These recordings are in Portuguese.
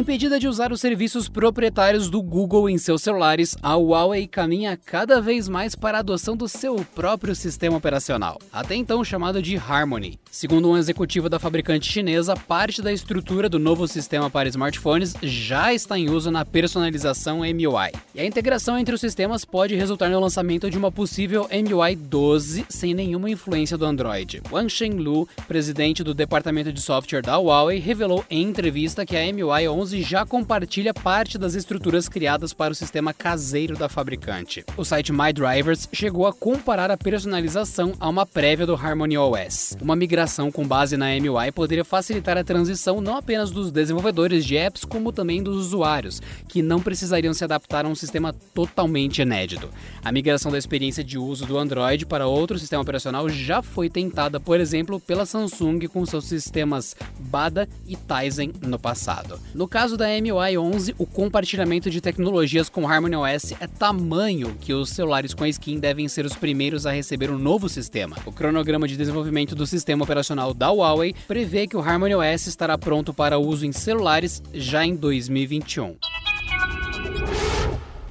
Impedida de usar os serviços proprietários do Google em seus celulares, a Huawei caminha cada vez mais para a adoção do seu próprio sistema operacional, até então chamado de Harmony. Segundo um executivo da fabricante chinesa, parte da estrutura do novo sistema para smartphones já está em uso na personalização MUI. E a integração entre os sistemas pode resultar no lançamento de uma possível MUI 12 sem nenhuma influência do Android. Wang Shenglu, presidente do departamento de software da Huawei, revelou em entrevista que a MUI 11 11 já compartilha parte das estruturas criadas para o sistema caseiro da fabricante. O site MyDrivers chegou a comparar a personalização a uma prévia do Harmony OS. Uma migração com base na MUI poderia facilitar a transição não apenas dos desenvolvedores de apps, como também dos usuários, que não precisariam se adaptar a um sistema totalmente inédito. A migração da experiência de uso do Android para outro sistema operacional já foi tentada, por exemplo, pela Samsung com seus sistemas Bada e Tizen no passado. No caso da MUI 11, o compartilhamento de tecnologias com Harmony OS é tamanho que os celulares com skin devem ser os primeiros a receber um novo sistema. O cronograma de desenvolvimento do sistema operacional da Huawei prevê que o Harmony OS estará pronto para uso em celulares já em 2021.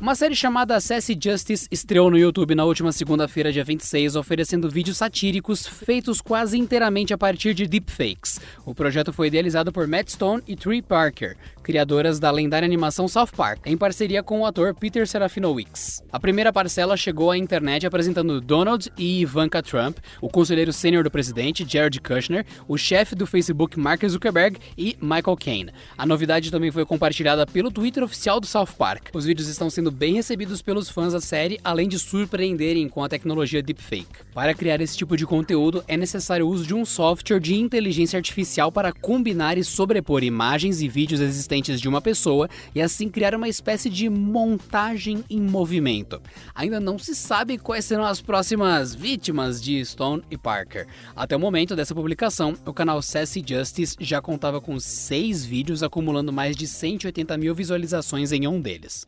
Uma série chamada Sassy Justice estreou no YouTube na última segunda-feira, dia 26, oferecendo vídeos satíricos feitos quase inteiramente a partir de deepfakes. O projeto foi idealizado por Matt Stone e Tree Parker, criadoras da lendária animação South Park, em parceria com o ator Peter Serafinowicz. A primeira parcela chegou à internet apresentando Donald e Ivanka Trump, o conselheiro sênior do presidente, Jared Kushner, o chefe do Facebook, Mark Zuckerberg e Michael Caine. A novidade também foi compartilhada pelo Twitter oficial do South Park. Os vídeos estão sendo bem recebidos pelos fãs da série, além de surpreenderem com a tecnologia deepfake. Para criar esse tipo de conteúdo, é necessário o uso de um software de inteligência artificial para combinar e sobrepor imagens e vídeos existentes de uma pessoa e assim criar uma espécie de montagem em movimento. Ainda não se sabe quais serão as próximas vítimas de Stone e Parker. Até o momento dessa publicação, o canal Sassy Justice já contava com seis vídeos acumulando mais de 180 mil visualizações em um deles.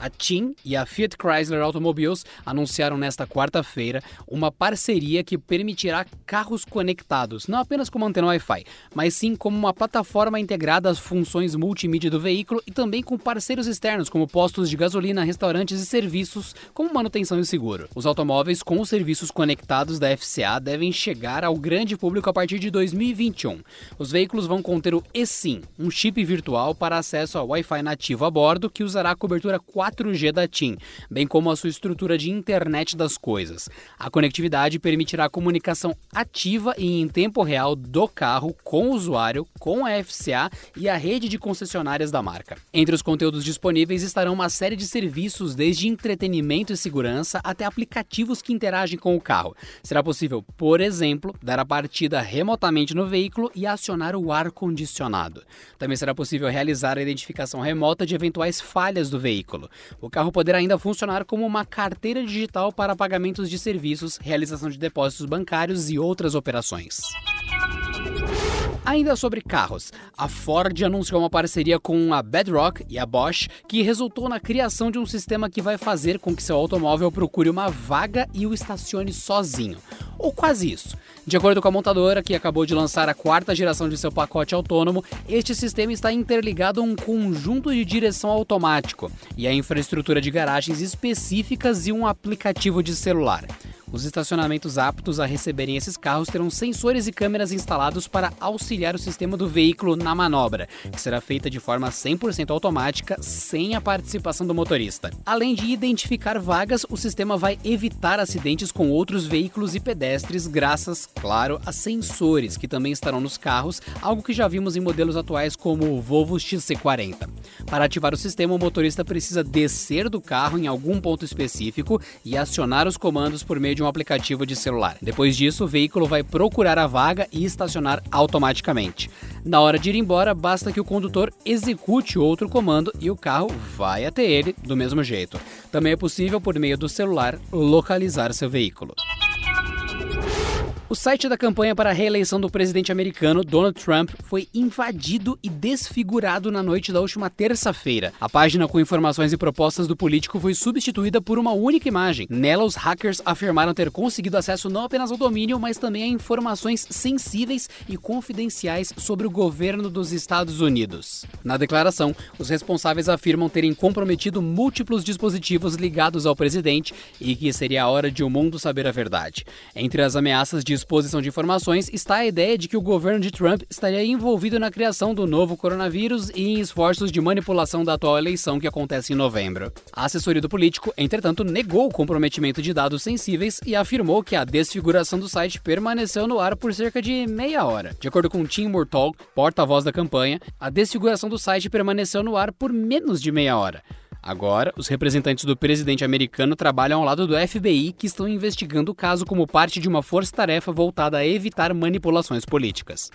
A TIM e a Fiat Chrysler Automobiles anunciaram nesta quarta-feira uma parceria que permitirá carros conectados, não apenas com antena Wi-Fi, mas sim como uma plataforma integrada às funções multimídia do veículo e também com parceiros externos como postos de gasolina, restaurantes e serviços como manutenção e seguro. Os automóveis com os serviços conectados da FCA devem chegar ao grande público a partir de 2021. Os veículos vão conter o eSIM, um chip virtual para acesso ao Wi-Fi nativo a bordo que usará a cobertura 4 4G da TIM, bem como a sua estrutura de internet das coisas. A conectividade permitirá a comunicação ativa e em tempo real do carro com o usuário, com a FCA e a rede de concessionárias da marca. Entre os conteúdos disponíveis estarão uma série de serviços, desde entretenimento e segurança até aplicativos que interagem com o carro. Será possível, por exemplo, dar a partida remotamente no veículo e acionar o ar-condicionado. Também será possível realizar a identificação remota de eventuais falhas do veículo. O carro poderá ainda funcionar como uma carteira digital para pagamentos de serviços, realização de depósitos bancários e outras operações. Ainda sobre carros, a Ford anunciou uma parceria com a Bedrock e a Bosch que resultou na criação de um sistema que vai fazer com que seu automóvel procure uma vaga e o estacione sozinho ou quase isso. De acordo com a montadora, que acabou de lançar a quarta geração de seu pacote autônomo, este sistema está interligado a um conjunto de direção automático e a infraestrutura de garagens específicas e um aplicativo de celular. Os estacionamentos aptos a receberem esses carros terão sensores e câmeras instalados para auxiliar o sistema do veículo na manobra, que será feita de forma 100% automática, sem a participação do motorista. Além de identificar vagas, o sistema vai evitar acidentes com outros veículos e pedestres, graças, claro, a sensores que também estarão nos carros, algo que já vimos em modelos atuais como o Volvo XC40. Para ativar o sistema, o motorista precisa descer do carro em algum ponto específico e acionar os comandos por meio de um aplicativo de celular. Depois disso, o veículo vai procurar a vaga e estacionar automaticamente. Na hora de ir embora, basta que o condutor execute outro comando e o carro vai até ele do mesmo jeito. Também é possível, por meio do celular, localizar seu veículo. O site da campanha para a reeleição do presidente americano Donald Trump foi invadido e desfigurado na noite da última terça-feira. A página com informações e propostas do político foi substituída por uma única imagem. Nela, os hackers afirmaram ter conseguido acesso não apenas ao domínio, mas também a informações sensíveis e confidenciais sobre o governo dos Estados Unidos. Na declaração, os responsáveis afirmam terem comprometido múltiplos dispositivos ligados ao presidente e que seria a hora de o mundo saber a verdade. Entre as ameaças de exposição de informações está a ideia de que o governo de Trump estaria envolvido na criação do novo coronavírus e em esforços de manipulação da atual eleição que acontece em novembro. A assessoria do político, entretanto, negou o comprometimento de dados sensíveis e afirmou que a desfiguração do site permaneceu no ar por cerca de meia hora. De acordo com Tim Murtaugh, porta-voz da campanha, a desfiguração do site permaneceu no ar por menos de meia hora. Agora, os representantes do presidente americano trabalham ao lado do FBI, que estão investigando o caso como parte de uma força-tarefa voltada a evitar manipulações políticas.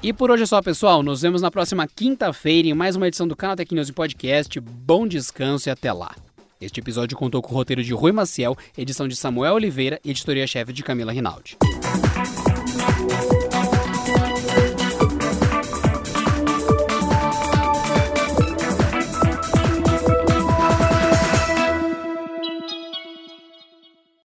E por hoje é só, pessoal. Nos vemos na próxima quinta-feira em mais uma edição do Canal Tech News Podcast. Bom descanso e até lá. Este episódio contou com o roteiro de Rui Maciel, edição de Samuel Oliveira e editoria-chefe de Camila Rinaldi.